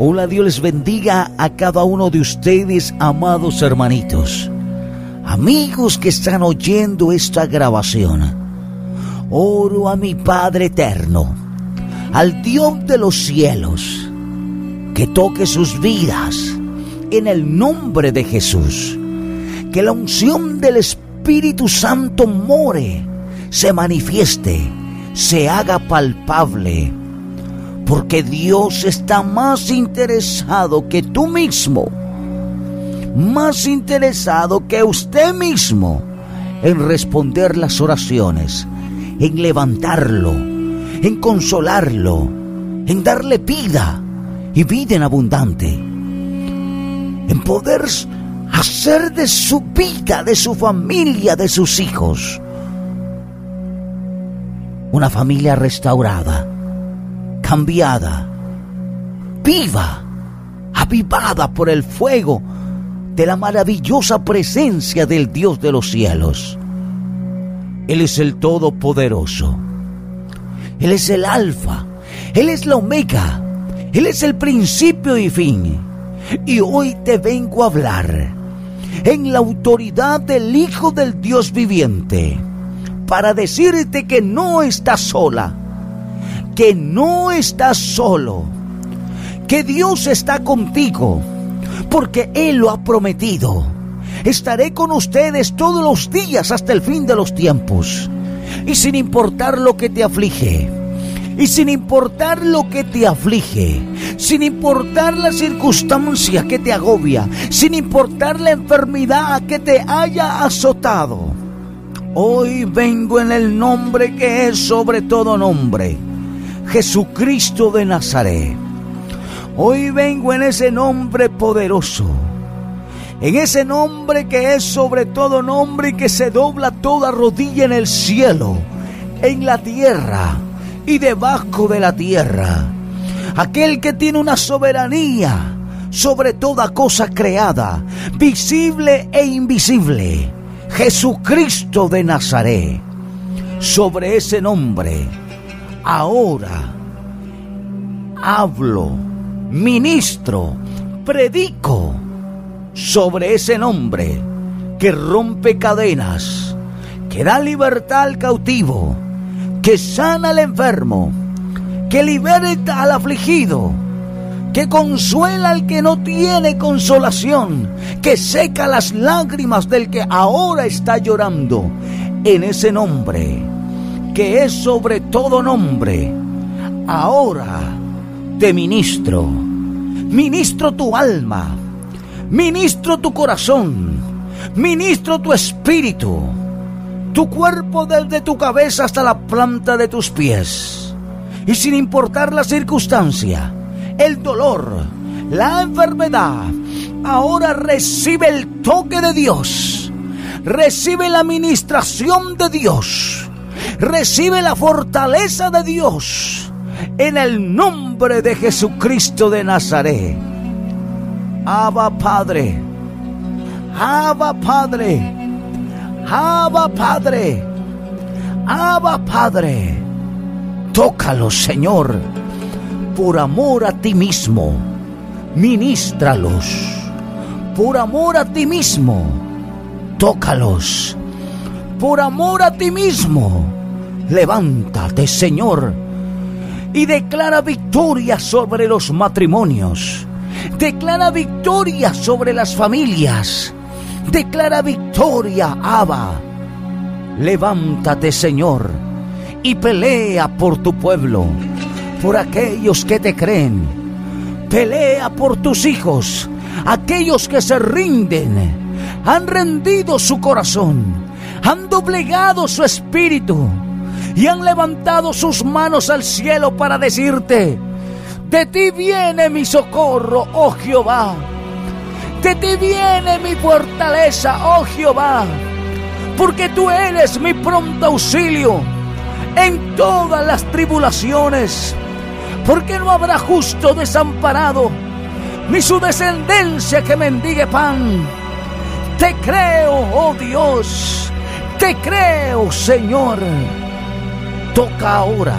Hola, Dios les bendiga a cada uno de ustedes, amados hermanitos, amigos que están oyendo esta grabación. Oro a mi Padre eterno, al Dios de los cielos, que toque sus vidas en el nombre de Jesús. Que la unción del Espíritu Santo more, se manifieste, se haga palpable. Porque Dios está más interesado que tú mismo, más interesado que usted mismo en responder las oraciones, en levantarlo, en consolarlo, en darle vida y vida en abundante, en poder hacer de su vida, de su familia, de sus hijos, una familia restaurada, cambiada, viva, avivada por el fuego de la maravillosa presencia del Dios de los cielos. Él es el Todopoderoso. Él es el Alfa. Él es la Omega. Él es el principio y fin. Y hoy te vengo a hablar en la autoridad del Hijo del Dios viviente para decirte que no estás sola, que no estás solo, que Dios está contigo, porque Él lo ha prometido. Estaré con ustedes todos los días hasta el fin de los tiempos, y sin importar lo que te aflige, y sin importar lo que te aflige, sin importar la circunstancia que te agobia, sin importar la enfermedad que te haya azotado. Hoy vengo en el nombre que es sobre todo nombre, Jesucristo de Nazaret. Hoy vengo en ese nombre poderoso, en ese nombre que es sobre todo nombre y que se dobla toda rodilla en el cielo, en la tierra y debajo de la tierra. Aquel que tiene una soberanía sobre toda cosa creada, visible e invisible. Jesucristo de Nazaret. Sobre ese nombre, ahora hablo, ministro, predico sobre ese nombre que rompe cadenas, que da libertad al cautivo, que sana al enfermo, que liberta al afligido, que consuela al que no tiene consolación, que seca las lágrimas del que ahora está llorando. En ese nombre, que es sobre todo nombre, ahora te ministro, ministro tu alma, ministro tu corazón, ministro tu espíritu, tu cuerpo desde tu cabeza hasta la planta de tus pies. Y sin importar la circunstancia, el dolor, la enfermedad, ahora recibe el toque de Dios, recibe la administración de Dios, recibe la fortaleza de Dios en el nombre de Jesucristo de Nazaret. Abba Padre, Abba Padre, Abba Padre, Abba Padre, tócalo Señor por amor a ti mismo, ministralos. Por amor a ti mismo, tócalos. Por amor a ti mismo, levántate, Señor, y declara victoria sobre los matrimonios. Declara victoria sobre las familias. Declara victoria, Abba. Levántate, Señor, y pelea por tu pueblo por aquellos que te creen. Pelea por tus hijos, aquellos que se rinden. Han rendido su corazón, han doblegado su espíritu y han levantado sus manos al cielo para decirte, de ti viene mi socorro, oh Jehová. De ti viene mi fortaleza, oh Jehová. Porque tú eres mi pronto auxilio en todas las tribulaciones porque no habrá justo desamparado, ni su descendencia que mendigue pan. Te creo, oh Dios, te creo, Señor. Toca ahora,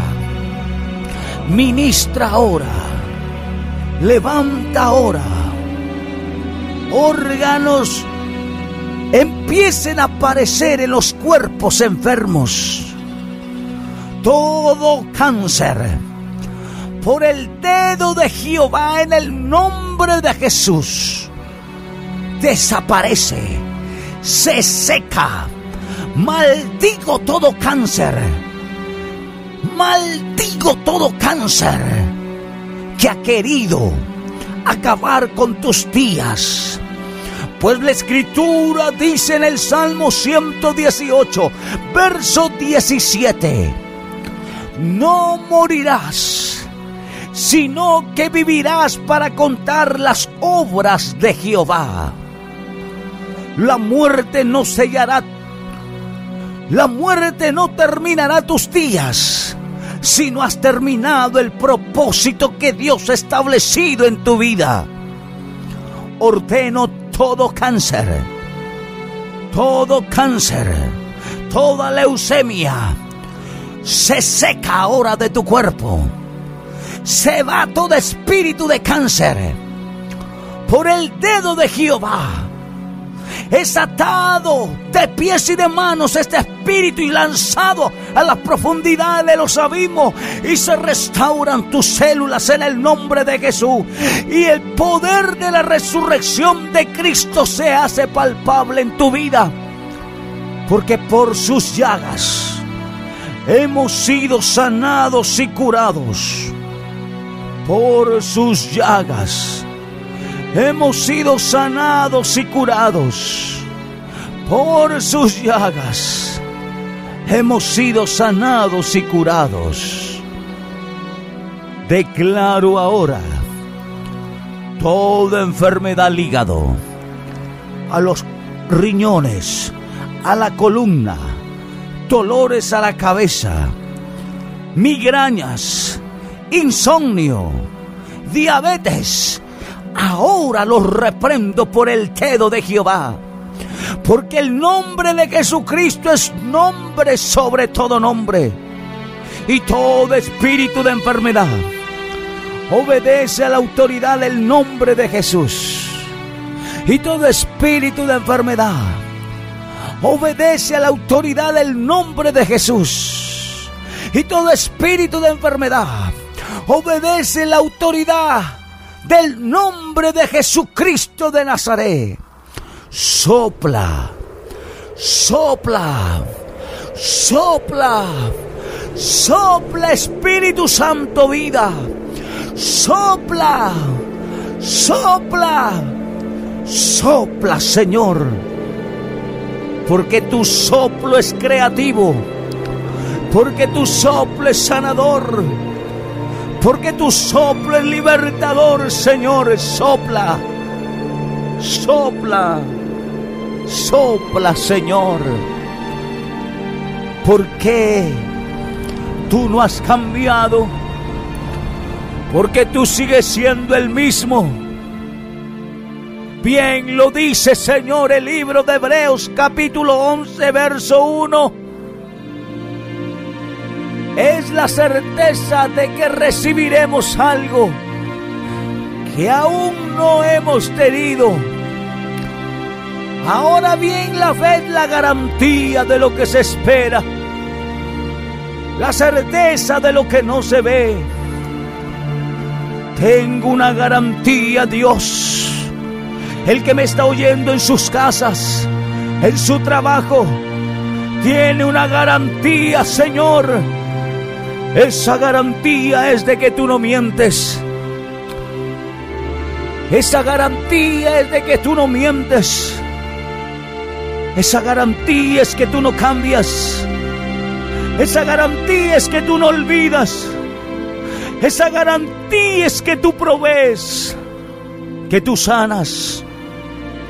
ministra ahora, levanta ahora. Órganos empiecen a aparecer en los cuerpos enfermos. Todo cáncer, por el dedo de Jehová en el nombre de Jesús, desaparece, se seca. Maldigo todo cáncer. Maldigo todo cáncer que ha querido acabar con tus días. Pues la escritura dice en el Salmo 118, verso 17, no morirás, sino que vivirás para contar las obras de Jehová. La muerte no sellará, la muerte no terminará tus días si no has terminado el propósito que Dios ha establecido en tu vida. Ordeno todo cáncer, todo cáncer, toda leucemia, se seca ahora de tu cuerpo. Se va todo espíritu de cáncer por el dedo de Jehová es atado de pies y de manos este espíritu y lanzado a las profundidades de los abismos. Y se restauran tus células en el nombre de Jesús. Y el poder de la resurrección de Cristo se hace palpable en tu vida. Porque por sus llagas hemos sido sanados y curados. Por sus llagas hemos sido sanados y curados. Por sus llagas hemos sido sanados y curados. Declaro ahora toda enfermedad al hígado, a los riñones, a la columna, dolores a la cabeza, migrañas, insomnio, diabetes, ahora los reprendo por el dedo de Jehová. Porque el nombre de Jesucristo es nombre sobre todo nombre. Y todo espíritu de enfermedad obedece a la autoridad del nombre de Jesús. Y todo espíritu de enfermedad obedece a la autoridad del nombre de Jesús. Y todo espíritu de enfermedad obedece la autoridad del nombre de Jesucristo de Nazaret. Sopla, sopla, sopla, sopla Espíritu Santo vida. Sopla, sopla, sopla Señor. Porque tu soplo es creativo. Porque tu soplo es sanador porque tu soplo es libertador, Señor. Sopla, sopla, sopla, Señor. ¿Por qué tú no has cambiado? Porque tú sigues siendo el mismo. Bien lo dice, Señor, el libro de Hebreos capítulo 11, verso 1 es la certeza de que recibiremos algo que aún no hemos tenido. Ahora bien, la fe es la garantía de lo que se espera, la certeza de lo que no se ve. Tengo una garantía, Dios. El que me está oyendo en sus casas, en su trabajo, tiene una garantía, Señor esa garantía es de que tú no mientes. Esa garantía es de que tú no mientes. Esa garantía es que tú no cambias. Esa garantía es que tú no olvidas. Esa garantía es que tú provees, que tú sanas,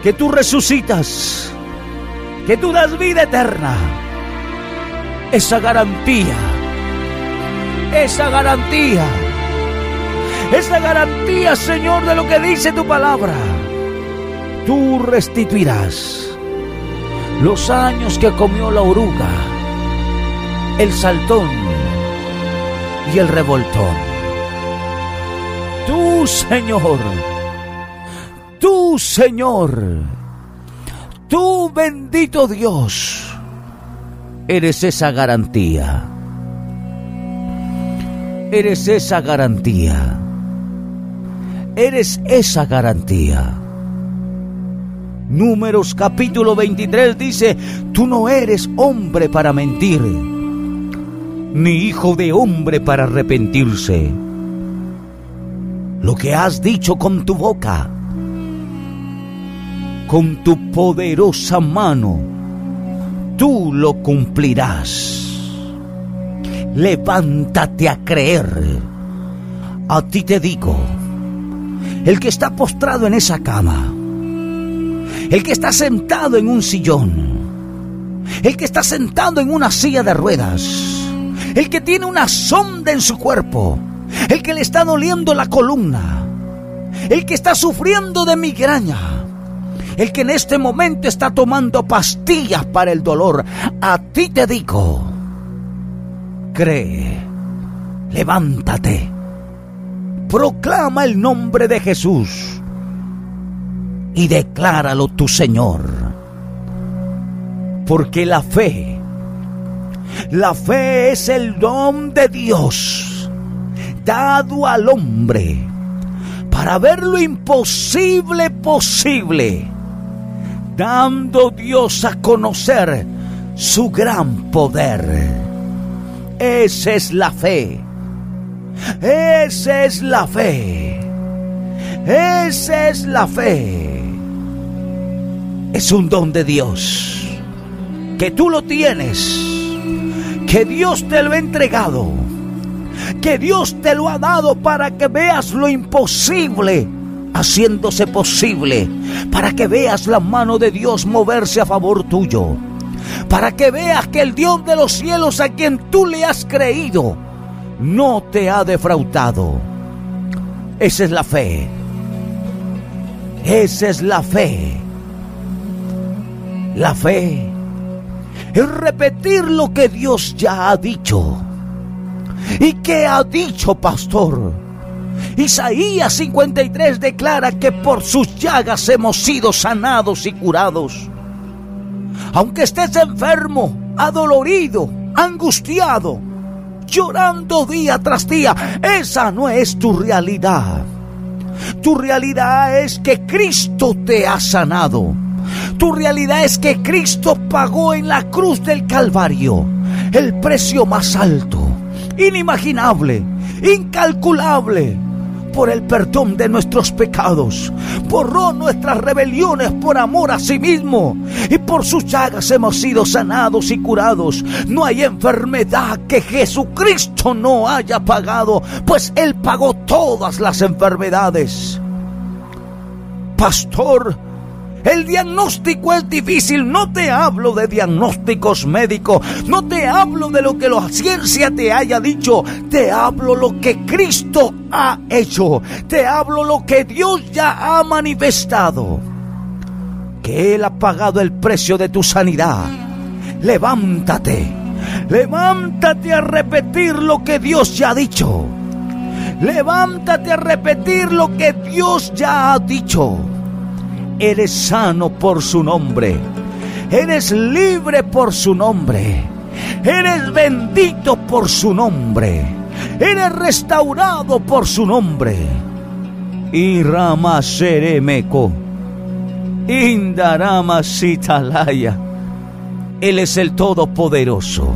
que tú resucitas, que tú das vida eterna. Esa garantía esa garantía. Esa garantía, Señor, de lo que dice tu palabra. Tú restituirás los años que comió la oruga, el saltón y el revoltón. tú, Señor, tú, Señor, tú, bendito Dios, eres esa garantía. Eres esa garantía. Eres esa garantía. Números capítulo 23 dice, tú no eres hombre para mentir, ni hijo de hombre para arrepentirse. Lo que has dicho con tu boca, con tu poderosa mano, tú lo cumplirás. Levántate a creer. A ti te digo, el que está postrado en esa cama, el que está sentado en un sillón, el que está sentado en una silla de ruedas, el que tiene una sonda en su cuerpo, el que le está doliendo la columna, el que está sufriendo de migraña, el que en este momento está tomando pastillas para el dolor, a ti te digo, cree, levántate, proclama el nombre de Jesús y decláralo tu Señor. Porque la fe, la fe es el don de Dios dado al hombre para ver lo imposible posible, dando Dios a conocer su gran poder. Esa es la fe. Esa es la fe. Esa es la fe es un don de Dios. Que tú lo tienes. Que Dios te lo ha entregado. Que Dios te lo ha dado para que veas lo imposible haciéndose posible. Para que veas la mano de Dios moverse a favor tuyo. Para que veas que el Dios de los cielos a quien tú le has creído no te ha defraudado. Esa es la fe. Esa es la fe. La fe es repetir lo que Dios ya ha dicho. ¿Y qué ha dicho, pastor? Isaías 53 declara que por sus llagas hemos sido sanados y curados. Aunque estés enfermo, adolorido, angustiado, llorando día tras día, esa no es tu realidad. Tu realidad es que Cristo te ha sanado tu realidad es que Cristo pagó en la cruz del Calvario el precio más alto, inimaginable, incalculable por el perdón de nuestros pecados. Borró nuestras rebeliones por amor a sí mismo. Y por sus llagas hemos sido sanados y curados. No hay enfermedad que Jesucristo no haya pagado, pues Él pagó todas las enfermedades. Pastor, el diagnóstico es difícil, no te hablo de diagnósticos médicos, no te hablo de lo que la ciencia te haya dicho, te hablo lo que Cristo ha hecho, te hablo lo que Dios ya ha manifestado, que Él ha pagado el precio de tu sanidad. Levántate, levántate a repetir lo que Dios ya ha dicho. Levántate a repetir lo que Dios ya ha dicho. Eres sano por su nombre. Eres libre por su nombre. Eres bendito por su nombre. Eres restaurado por su nombre. Y Rama Seremeko. Indarama Sitalaya. Él es el Todopoderoso.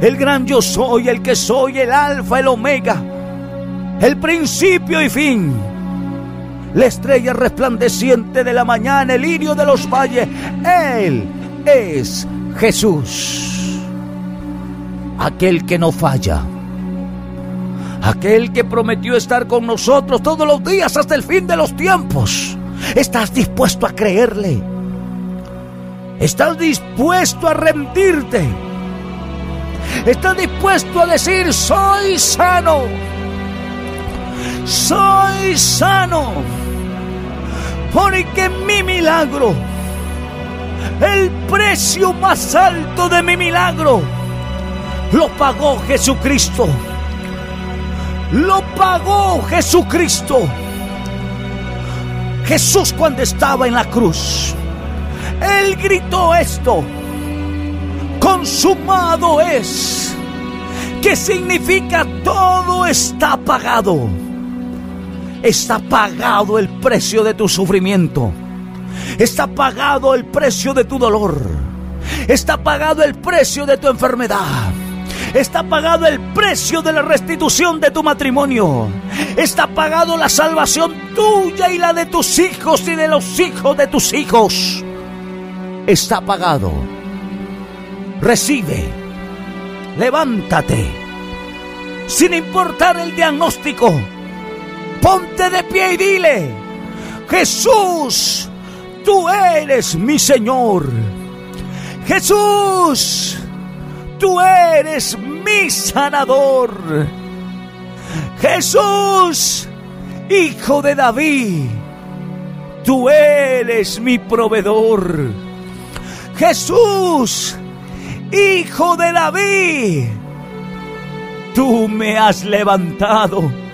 El gran yo soy, el que soy, el Alfa, el Omega. El principio y fin la estrella resplandeciente de la mañana, el lirio de los valles. Él es Jesús, aquel que no falla, aquel que prometió estar con nosotros todos los días hasta el fin de los tiempos. ¿Estás dispuesto a creerle? ¿Estás dispuesto a rendirte? ¿Estás dispuesto a decir, soy sano? Soy sano porque mi milagro, el precio más alto de mi milagro, lo pagó Jesucristo. lo pagó Jesucristo. Jesús cuando estaba en la cruz, Él gritó esto, consumado es, que significa todo está pagado. Está pagado el precio de tu sufrimiento. Está pagado el precio de tu dolor. Está pagado el precio de tu enfermedad. Está pagado el precio de la restitución de tu matrimonio. Está pagado la salvación tuya y la de tus hijos y de los hijos de tus hijos. Está pagado. Recibe. Levántate. Sin importar el diagnóstico. Ponte de pie y dile, Jesús, tú eres mi Señor. Jesús, tú eres mi sanador. Jesús, hijo de David, tú eres mi proveedor. Jesús, hijo de David, tú me has levantado.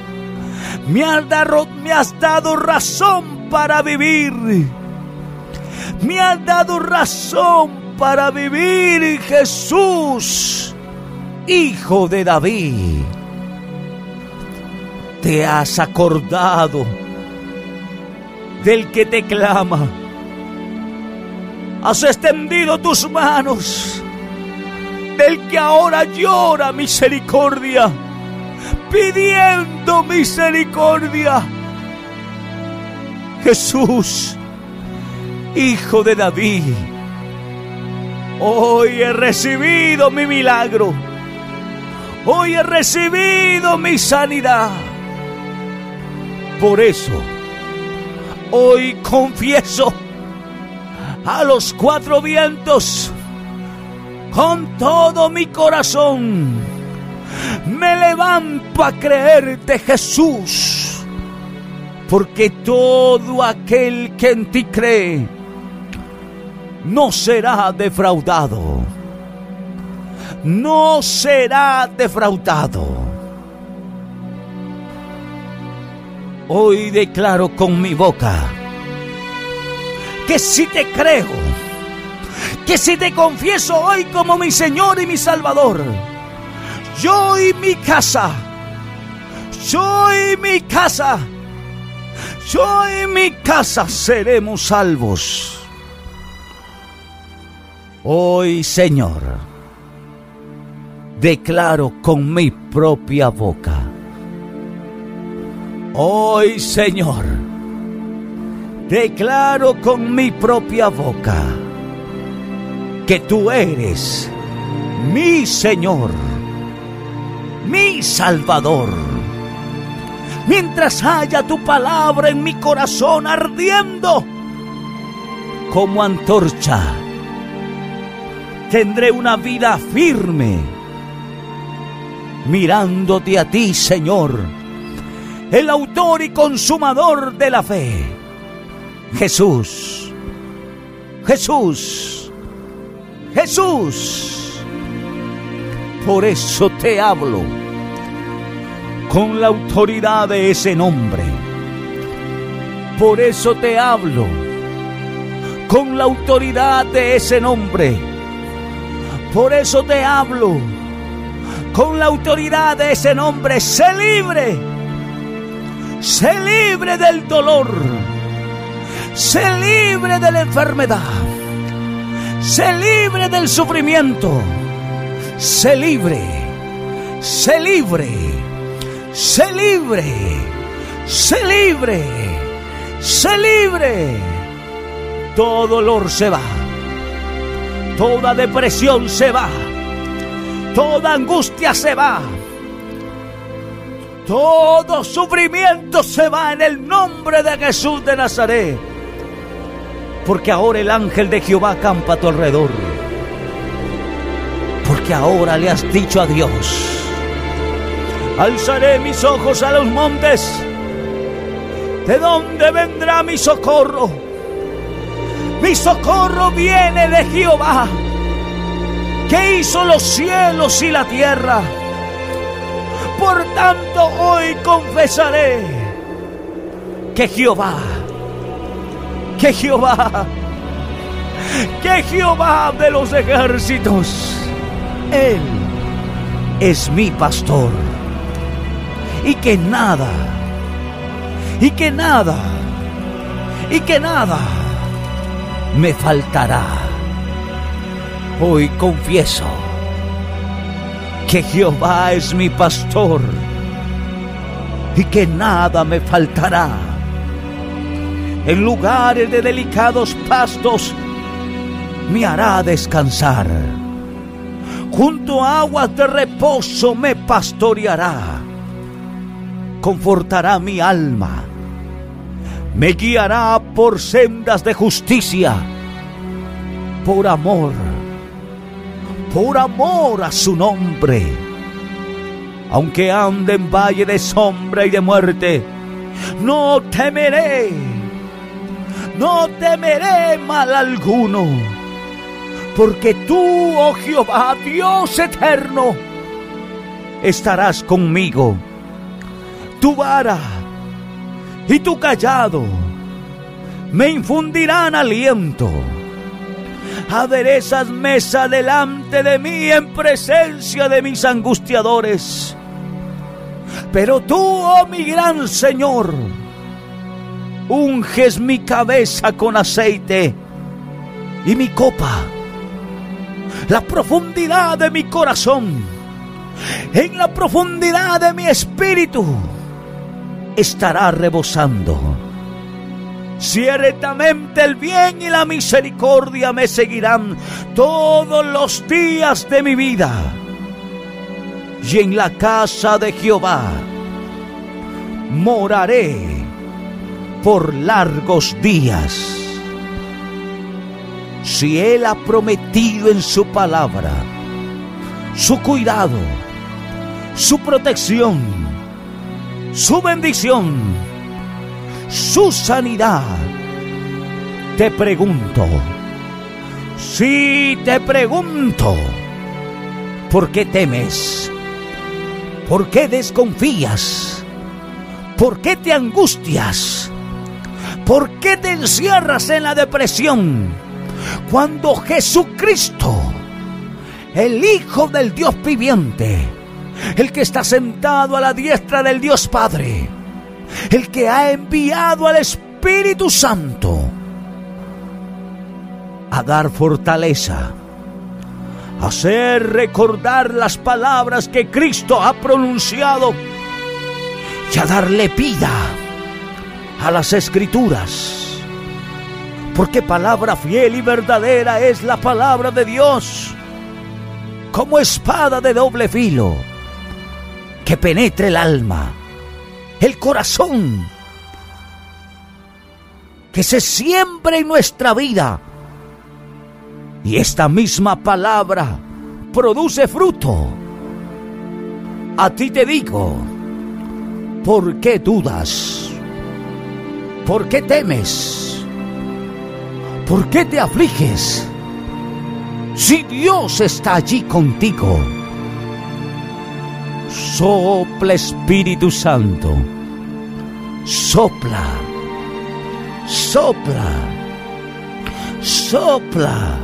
Me has, dado, me has dado razón para vivir. Me has dado razón para vivir, Jesús, Hijo de David. Te has acordado del que te clama. Has extendido tus manos del que ahora llora misericordia, pidiendo misericordia. Jesús, Hijo de David Hoy he recibido mi milagro. Hoy he recibido mi sanidad. Por eso, hoy confieso a los cuatro vientos con todo mi corazón. Me levanto a creerte, Jesús, porque todo aquel que en ti cree, no será defraudado. No será defraudado. Hoy declaro con mi boca que si te creo, que si te confieso hoy como mi Señor y mi Salvador, yo y mi casa, yo y mi casa, yo y mi casa seremos salvos. Hoy, Señor, declaro con mi propia boca. Hoy, Señor, declaro con mi propia boca que tú eres mi Señor, mi Salvador. Mientras haya tu palabra en mi corazón ardiendo como antorcha tendré una vida firme, mirándote a ti, Señor, el autor y consumador de la fe. Jesús, Jesús, Jesús. Por eso te hablo con la autoridad de ese nombre. Por eso te hablo con la autoridad de ese nombre por eso te hablo con la autoridad de ese nombre. Sé libre. Sé libre del dolor. Sé libre de la enfermedad. Sé libre del sufrimiento. Sé libre. Sé libre. Sé libre. Sé libre. Sé libre. Todo dolor se va Toda depresión se va. Toda angustia se va. Todo sufrimiento se va en el nombre de Jesús de Nazaret. Porque ahora el ángel de Jehová campa a tu alrededor. Porque ahora le has dicho a Dios, alzaré mis ojos a los montes. ¿De dónde vendrá mi socorro? Mi socorro viene de Jehová, que hizo los cielos y la tierra. por tanto hoy confesaré que Jehová, que Jehová, que Jehová de los ejércitos, Él es mi pastor y que nada, y que nada, y que nada me faltará. Hoy confieso que Jehová es mi pastor y que nada me faltará. En lugares de delicados pastos me hará descansar. Junto a aguas de reposo me pastoreará. Confortará mi alma. Me guiará por sendas de justicia. Por amor. Por amor a su nombre. Aunque ande en valle de sombra y de muerte, no temeré. No temeré mal alguno porque tú, oh Jehová, Dios eterno, estarás conmigo. Tu vara y tu callado me infundirán aliento. Aderezas mesa delante de mí en presencia de mis angustiadores. Pero tú, oh mi gran Señor, unges mi cabeza con aceite y mi copa la profundidad de mi corazón, en la profundidad de mi espíritu, estará rebosando. Ciertamente el bien y la misericordia me seguirán todos los días de mi vida. Y en la casa de Jehová moraré por largos días si Él ha prometido en su palabra su cuidado, su protección, su bendición, su sanidad, te pregunto, si te pregunto, ¿por qué temes? ¿Por qué desconfías? ¿Por qué te angustias? ¿Por qué te encierras en la depresión? Cuando Jesucristo, el Hijo del Dios viviente, el que está sentado a la diestra del Dios Padre, el que ha enviado al Espíritu Santo a dar fortaleza, a hacer recordar las palabras que Cristo ha pronunciado y a darle vida a las escrituras porque palabra fiel y verdadera es la palabra de Dios, como espada de doble filo, que penetre el alma, el corazón, que se siembre en nuestra vida. Y esta misma palabra produce fruto. A ti te digo, ¿por qué dudas? ¿Por qué temes? ¿Por qué te afliges? Si Dios está allí contigo. Sopla Espíritu Santo. Sopla. Sopla. Sopla.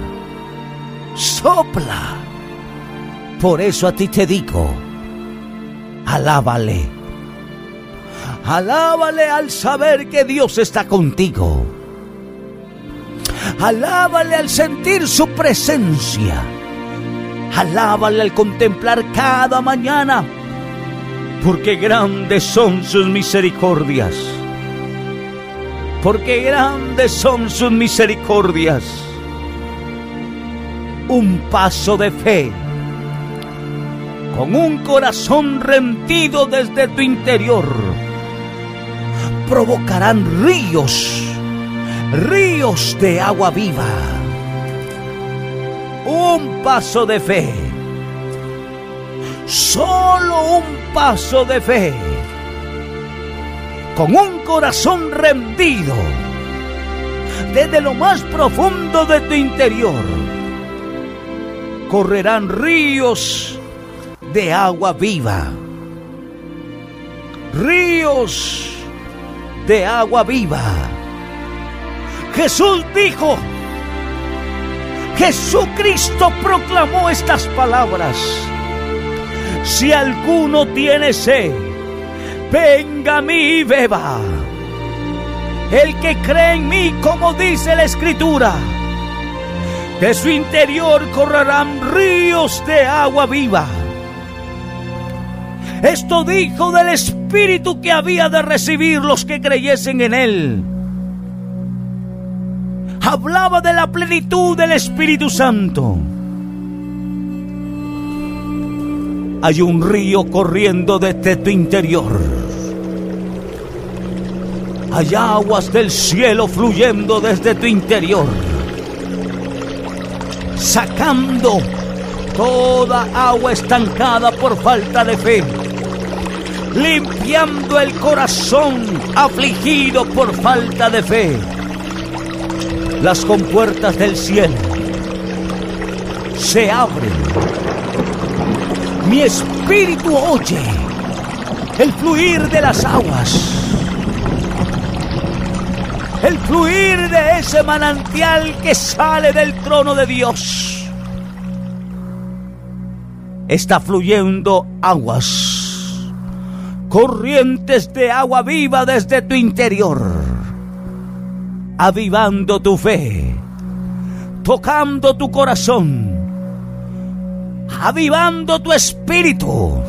Sopla. Por eso a ti te digo, alábale. Alábale al saber que Dios está contigo. Alábale al sentir su presencia. Alábale al contemplar cada mañana, porque grandes son sus misericordias. Porque grandes son sus misericordias. Un paso de fe, con un corazón rendido desde tu interior, provocarán ríos ríos de agua viva. Un paso de fe. Solo un paso de fe. Con un corazón rendido. Desde lo más profundo de tu interior. Correrán ríos de agua viva. ríos de agua viva. Jesús dijo, Jesucristo proclamó estas palabras. Si alguno tiene sed, venga a mí y beba. El que cree en mí, como dice la Escritura, de su interior correrán ríos de agua viva. Esto dijo del Espíritu que había de recibir los que creyesen en Él. Hablaba de la plenitud del Espíritu Santo. Hay un río corriendo desde tu interior. Hay aguas del cielo fluyendo desde tu interior. Sacando toda agua estancada por falta de fe limpiando el corazón afligido por falta de fe. Las compuertas del cielo se abren. Mi espíritu oye el fluir de las aguas. El fluir de ese manantial que sale del trono de Dios. Está fluyendo aguas corrientes de agua viva desde tu interior, avivando tu fe, tocando tu corazón, avivando tu espíritu.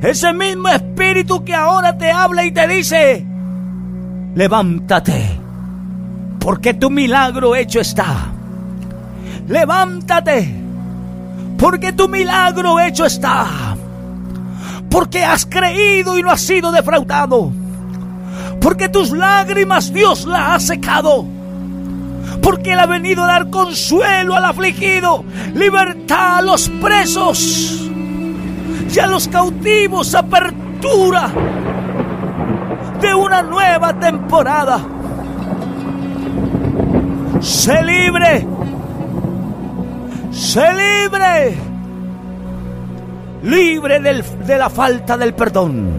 Ese mismo espíritu que ahora te habla y te dice, levántate, porque tu milagro hecho está. Levántate, porque tu milagro hecho está porque has creído y no has sido defraudado, porque tus lágrimas Dios las ha secado, porque Él ha venido a dar consuelo al afligido, libertad a los presos y a los cautivos, apertura de una nueva temporada. Se libre, se libre libre de la falta del perdón,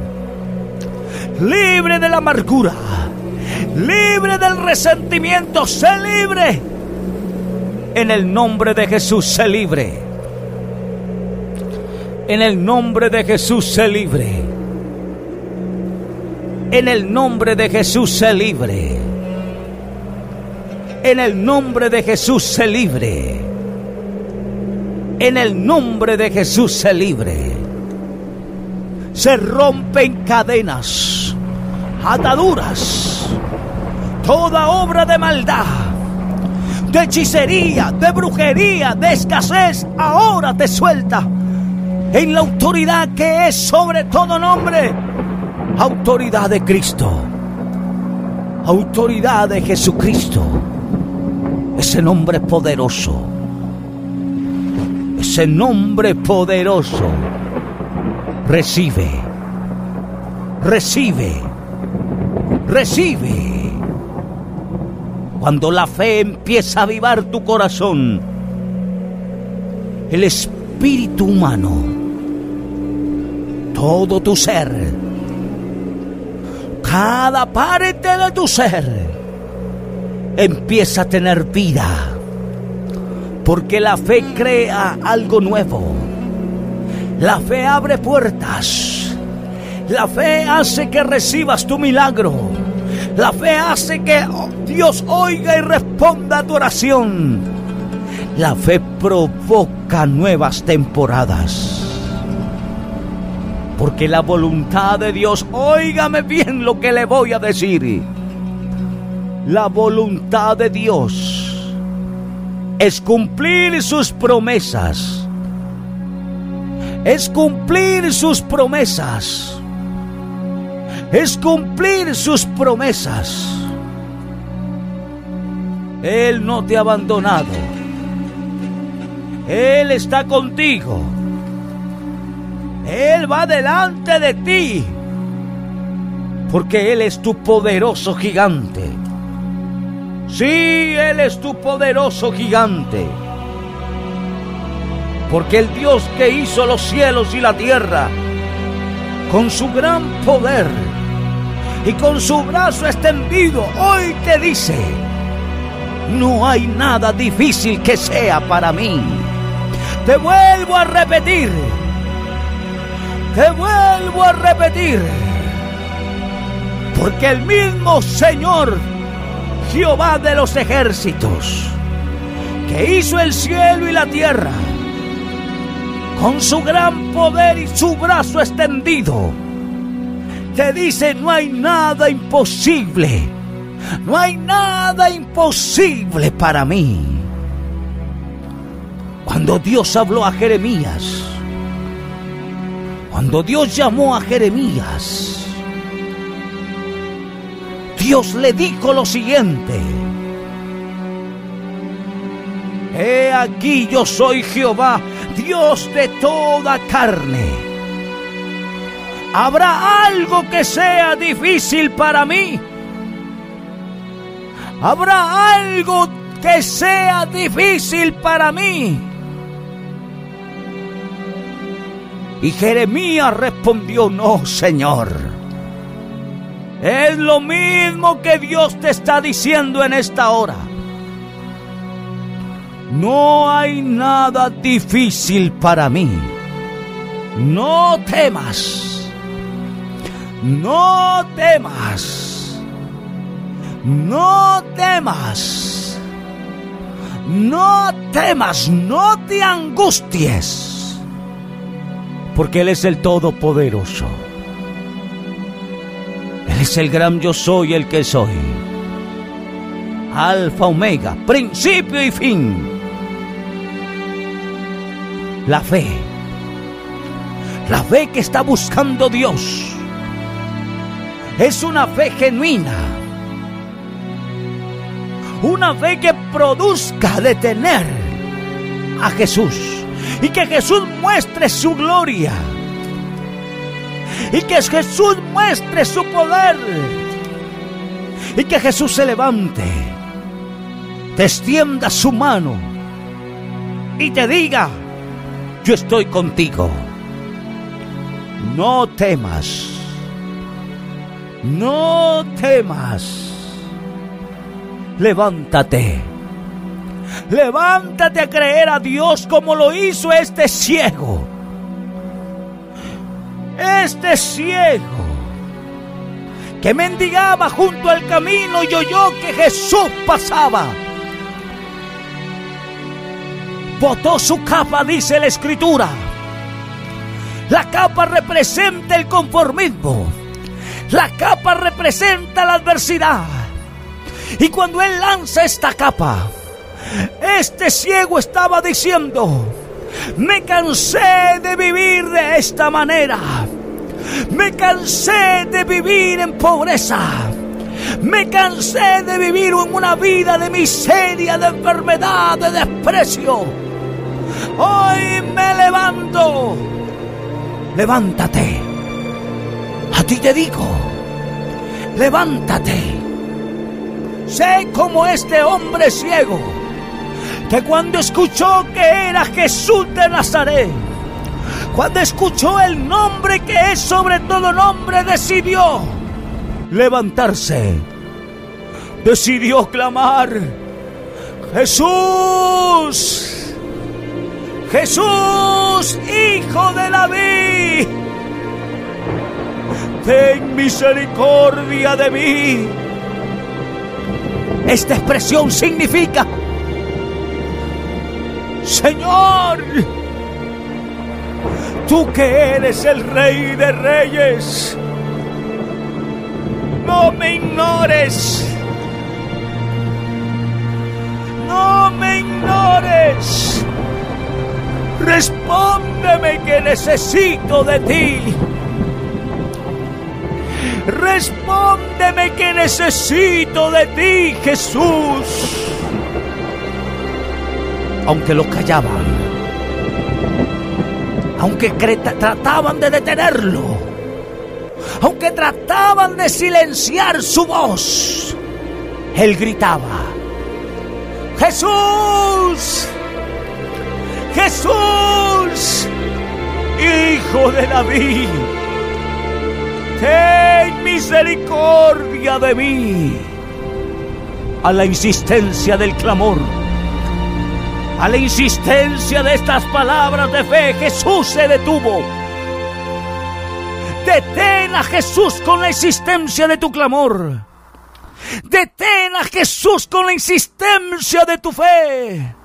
libre de la amargura, libre del resentimiento, sé libre. En el nombre de Jesús, sé libre. En el nombre de Jesús, sé libre. En el nombre de Jesús, sé libre. En el nombre de Jesús, sé libre en el nombre de Jesús se libre. Se rompen cadenas, ataduras, toda obra de maldad, de hechicería, de brujería, de escasez, ahora te suelta en la autoridad que es sobre todo nombre, autoridad de Cristo, autoridad de Jesucristo, ese nombre poderoso. Ese nombre poderoso. Recibe, recibe, recibe. Cuando la fe empieza a avivar tu corazón, el espíritu humano, todo tu ser, cada parte de tu ser, empieza a tener vida porque la fe crea algo nuevo. La fe abre puertas. La fe hace que recibas tu milagro. La fe hace que Dios oiga y responda a tu oración. La fe provoca nuevas temporadas. Porque la voluntad de Dios, óigame bien lo que le voy a decir. La voluntad de Dios es cumplir sus promesas. Es cumplir sus promesas. Es cumplir sus promesas. Él no te ha abandonado. Él está contigo. Él va delante de ti. Porque Él es tu poderoso gigante. Sí, Él es tu poderoso gigante. Porque el Dios que hizo los cielos y la tierra con su gran poder y con su brazo extendido, hoy te dice, no hay nada difícil que sea para mí. Te vuelvo a repetir, te vuelvo a repetir, porque el mismo Señor, Jehová de los ejércitos, que hizo el cielo y la tierra, con su gran poder y su brazo extendido, te dice, no hay nada imposible, no hay nada imposible para mí. Cuando Dios habló a Jeremías, cuando Dios llamó a Jeremías, Dios le dijo lo siguiente, He aquí yo soy Jehová, Dios de toda carne. ¿Habrá algo que sea difícil para mí? ¿Habrá algo que sea difícil para mí? Y Jeremías respondió, no, Señor. Es lo mismo que Dios te está diciendo en esta hora. No hay nada difícil para mí. No temas. No temas. No temas. No temas. No te angusties. Porque Él es el Todopoderoso. Él es el gran yo soy el que soy. Alfa, Omega, principio y fin la fe. La fe que está buscando Dios. Es una fe genuina. Una fe que produzca detener a Jesús. Y que Jesús muestre su gloria. Y que Jesús muestre su poder. Y que Jesús se levante. Te extienda su mano. Y te diga, yo estoy contigo. No temas. No temas. Levántate. Levántate a creer a Dios como lo hizo este ciego. Este ciego que mendigaba junto al camino y oyó que Jesús pasaba botó su capa, dice la escritura. La capa representa el conformismo. La capa representa la adversidad. Y cuando él lanza esta capa, este ciego estaba diciendo, me cansé de vivir de esta manera. Me cansé de vivir en pobreza. Me cansé de vivir en una vida de miseria, de enfermedad, de desprecio. Hoy me levanto. Levántate. A ti te digo, levántate. Sé como este hombre ciego, que cuando escuchó que era Jesús de Nazaret, cuando escuchó el nombre que es sobre todo nombre, decidió levantarse. Decidió clamar, Jesús, Jesús, hijo de David, ten misericordia de mí. Esta expresión significa, Señor, tú que eres el rey de reyes, no me ignores. No me ignores. Respóndeme que necesito de ti. Respóndeme que necesito de ti, Jesús. Aunque lo callaban, aunque trataban de detenerlo, aunque trataban de silenciar su voz, él gritaba, Jesús, Jesús, Hijo de David, ten misericordia de mí. A la insistencia del clamor, a la insistencia de estas palabras de fe, Jesús se detuvo. Detén a Jesús con la insistencia de tu clamor. Detén a Jesús con la insistencia de tu fe.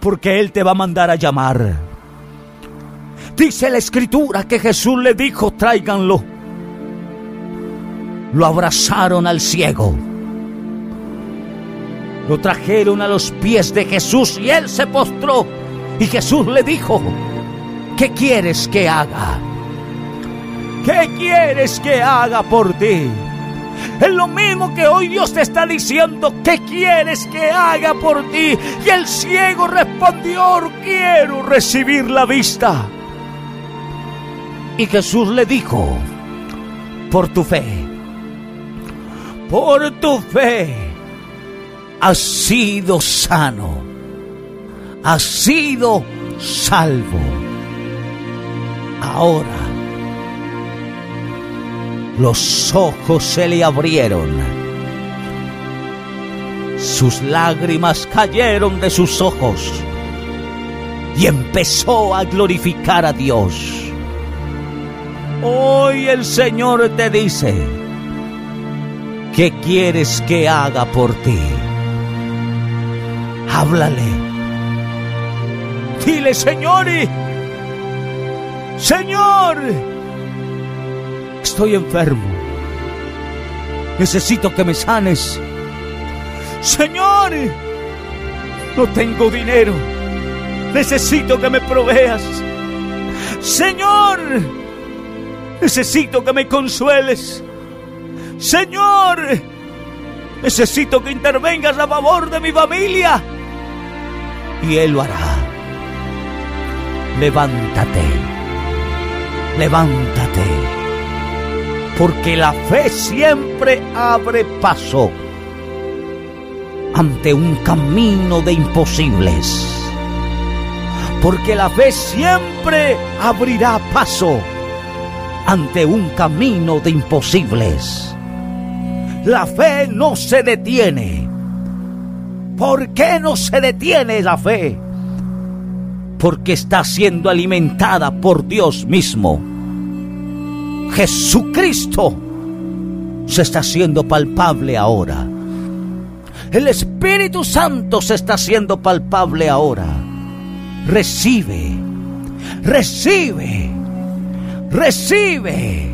Porque Él te va a mandar a llamar. Dice la escritura que Jesús le dijo, tráiganlo. Lo abrazaron al ciego. Lo trajeron a los pies de Jesús y él se postró. Y Jesús le dijo, ¿qué quieres que haga? ¿Qué quieres que haga por ti? Es lo mismo que hoy Dios te está diciendo, ¿qué quieres que haga por ti? Y el ciego respondió, quiero recibir la vista. Y Jesús le dijo, por tu fe, por tu fe, has sido sano, has sido salvo. Ahora los ojos se le abrieron. Sus lágrimas cayeron de sus ojos y empezó a glorificar a Dios. Hoy el Señor te dice, ¿qué quieres que haga por ti? Háblale. Dile, Señor, Señor, estoy enfermo. Necesito que me sanes. Señor, no tengo dinero. Necesito que me proveas. Señor, necesito que me consueles. Señor, necesito que intervengas a favor de mi familia. Y Él lo hará. Levántate. Levántate. Porque la fe siempre abre paso ante un camino de imposibles. Porque la fe siempre abrirá paso ante un camino de imposibles. La fe no se detiene. ¿Por qué no se detiene la fe? Porque está siendo alimentada por Dios mismo. Jesucristo se está haciendo palpable ahora. El Espíritu Santo se está haciendo palpable ahora. Recibe, recibe, recibe,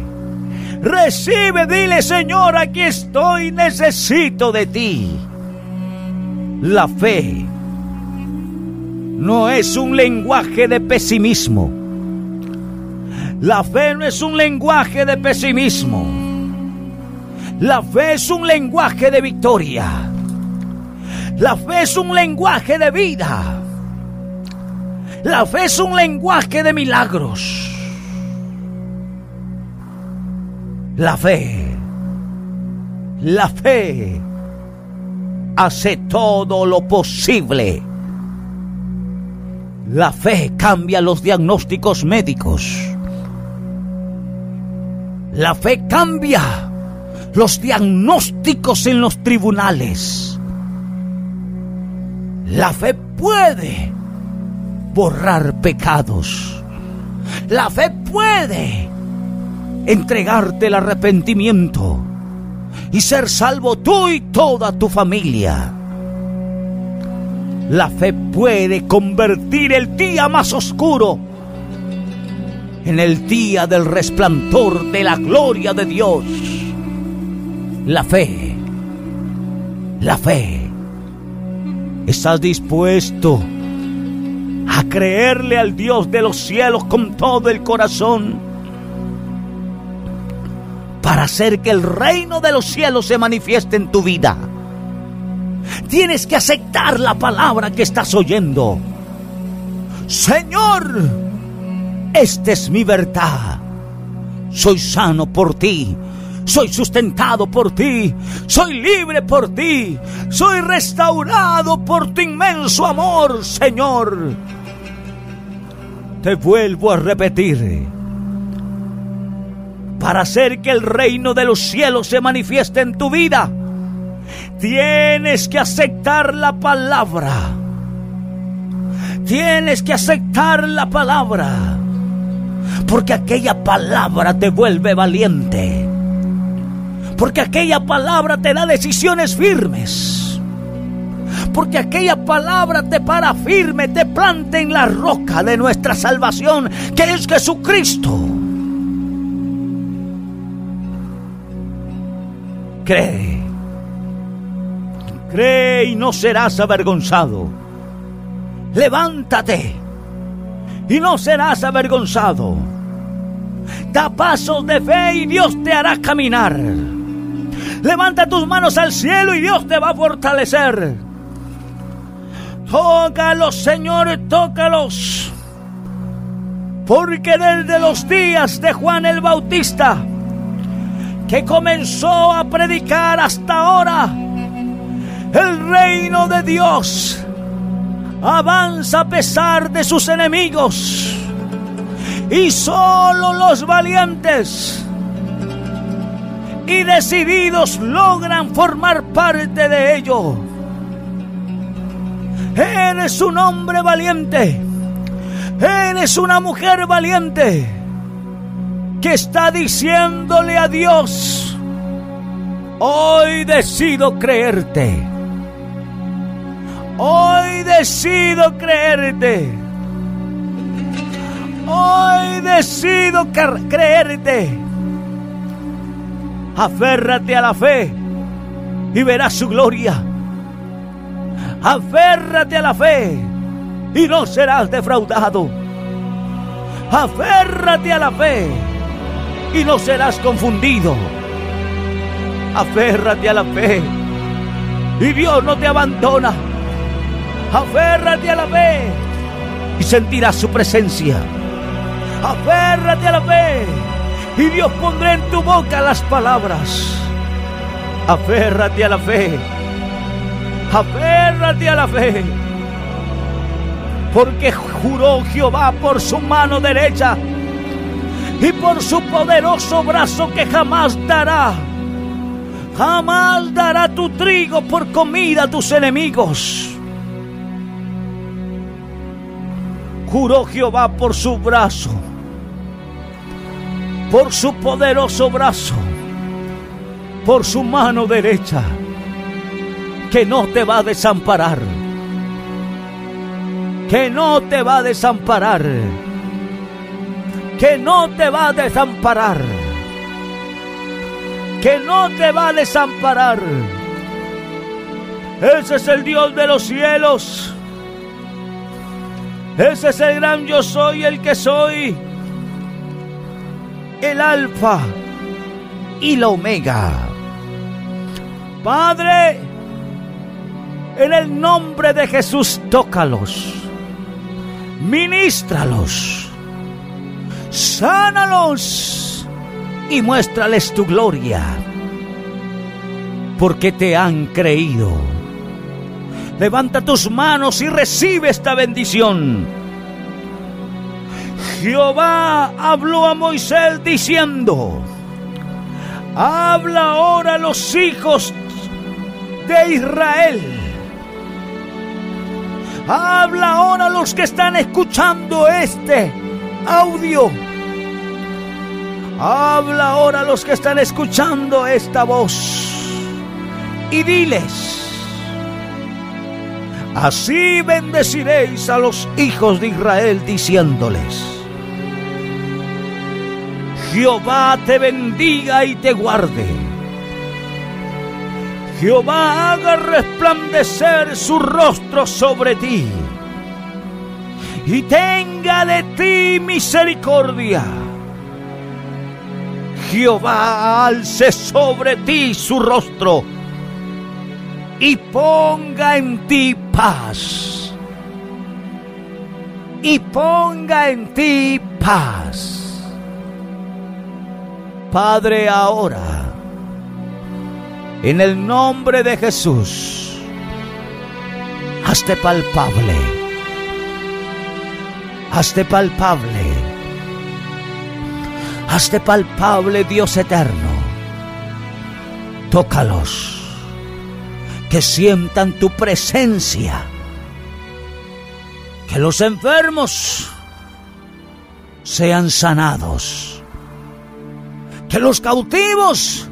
recibe. Dile, Señor, aquí estoy, necesito de ti. La fe no es un lenguaje de pesimismo. La fe no es un lenguaje de pesimismo. La fe es un lenguaje de victoria. La fe es un lenguaje de vida. La fe es un lenguaje de milagros. La fe, la fe hace todo lo posible. La fe cambia los diagnósticos médicos. La fe cambia los diagnósticos en los tribunales. La fe puede borrar pecados. La fe puede entregarte el arrepentimiento y ser salvo tú y toda tu familia. La fe puede convertir el día más oscuro en el día del resplandor de la gloria de Dios. La fe, la fe. ¿Estás dispuesto a creerle al Dios de los cielos con todo el corazón? Para hacer que el reino de los cielos se manifieste en tu vida. Tienes que aceptar la palabra que estás oyendo. Señor, esta es mi verdad. Soy sano por ti. Soy sustentado por ti. Soy libre por ti. Soy restaurado por tu inmenso amor, Señor. Te vuelvo a repetir. Para hacer que el reino de los cielos se manifieste en tu vida, tienes que aceptar la palabra. Tienes que aceptar la palabra. Porque aquella palabra te vuelve valiente. Porque aquella palabra te da decisiones firmes. Porque aquella palabra te para firme, te planta en la roca de nuestra salvación, que es Jesucristo. Cree. Cree y no serás avergonzado. Levántate y no serás avergonzado. Da pasos de fe y Dios te hará caminar. Levanta tus manos al cielo y Dios te va a fortalecer. Tócalos, Señor, tócalos. Porque desde los días de Juan el Bautista, que comenzó a predicar hasta ahora, el reino de Dios avanza a pesar de sus enemigos. Y solo los valientes y decididos logran formar parte de ello. Eres un hombre valiente. Eres una mujer valiente que está diciéndole a Dios, hoy decido creerte. Hoy decido creerte. Hoy decido creerte. Aférrate a la fe y verás su gloria. Aférrate a la fe y no serás defraudado. Aférrate a la fe y no serás confundido. Aférrate a la fe y Dios no te abandona. Aférrate a la fe y sentirás su presencia. Aférrate a la fe y Dios pondrá en tu boca las palabras. Aférrate a la fe. Aférrate a la fe. Porque juró Jehová por su mano derecha y por su poderoso brazo que jamás dará. Jamás dará tu trigo por comida a tus enemigos. Juró Jehová por su brazo por su poderoso brazo, por su mano derecha, que no te va a desamparar, que no te va a desamparar, que no te va a desamparar, que no te va a desamparar. Ese es el Dios de los cielos. Ese es el gran yo soy el que soy el alfa y la omega. Padre, en el nombre de Jesús, tócalos, ministralos, sánalos y muéstrales tu gloria, porque te han creído. Levanta tus manos y recibe esta bendición Jehová habló a Moisés diciendo, habla ahora a los hijos de Israel. Habla ahora a los que están escuchando este audio. Habla ahora a los que están escuchando esta voz. Y diles, así bendeciréis a los hijos de Israel diciéndoles, Jehová te bendiga y te guarde. Jehová haga resplandecer su rostro sobre ti y tenga de ti misericordia. Jehová alce sobre ti su rostro y ponga en ti paz. Y ponga en ti paz. Padre, ahora, en el nombre de Jesús, hazte palpable, hazte palpable, Hazte palpable, Dios eterno. Tócalos, que sientan tu presencia. Que los enfermos sean sanados. Que los cautivos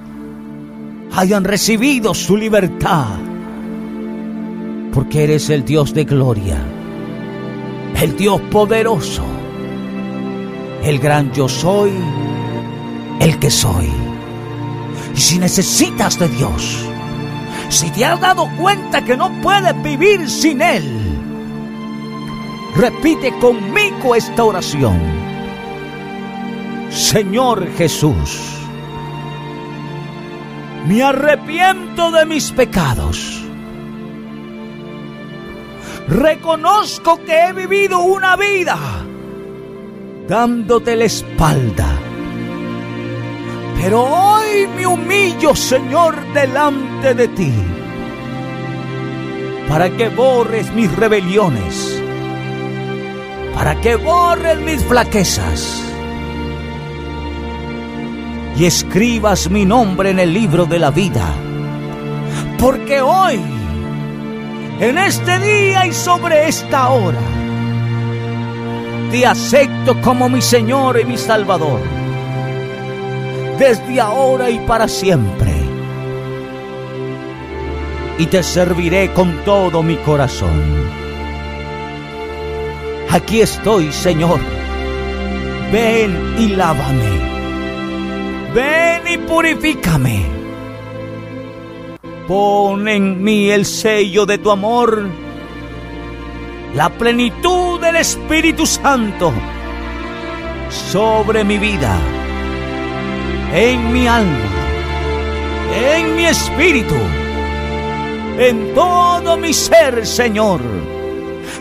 hayan recibido su libertad. Porque eres el Dios de gloria, el Dios poderoso, el gran yo soy, el que soy. Y si necesitas de Dios, si te has dado cuenta que no puedes vivir sin Él, repite conmigo esta oración. Señor Jesús, me arrepiento de mis pecados. Reconozco que he vivido una vida dándote la espalda. Pero hoy me humillo, Señor, delante de ti, para que borres mis rebeliones, para que borres mis flaquezas y escribas mi nombre en el libro de la vida. Porque hoy, en este día y sobre esta hora, te acepto como mi Señor y mi Salvador, desde ahora y para siempre. Y te serviré con todo mi corazón. Aquí estoy, Señor. Ven y lávame ven y purifícame. Pon en mí el sello de tu amor, la plenitud del Espíritu Santo sobre mi vida, en mi alma, en mi espíritu, en todo mi ser, Señor.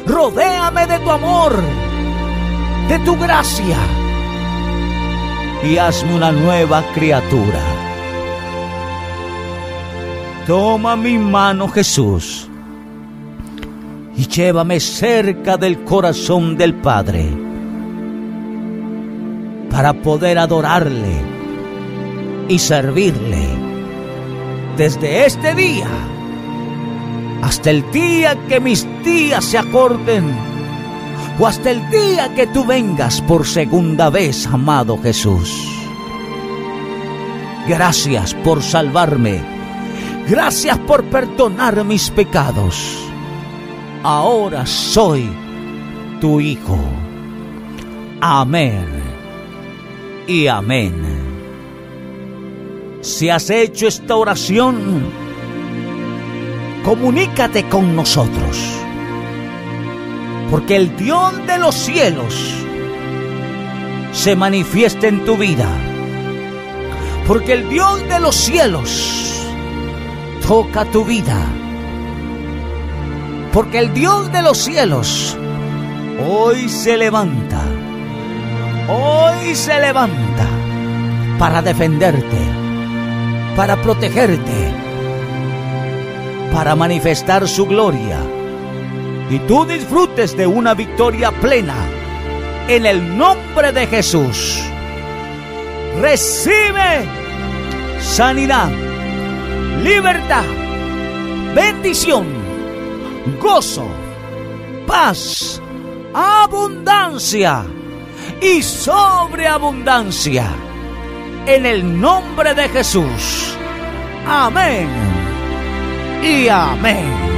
Rodéame de tu amor, de tu gracia y hazme una nueva criatura. Toma mi mano Jesús y llévame cerca del corazón del Padre para poder adorarle y servirle desde este día hasta el día que mis días se acorden o hasta el día que tú vengas por segunda vez, amado Jesús. Gracias por salvarme. Gracias por perdonar mis pecados. Ahora soy tu Hijo. Amén y amén. Si has hecho esta oración, comunícate con nosotros porque el Dios de los cielos se manifiesta en tu vida. Porque el Dios de los cielos toca tu vida. Porque el Dios de los cielos hoy se levanta. Hoy se levanta para defenderte, para protegerte, para manifestar su gloria y tú disfrutes de una victoria plena en el nombre de Jesús. Recibe sanidad, libertad, bendición, gozo, paz, abundancia y sobreabundancia. En el nombre de Jesús. Amén y amén.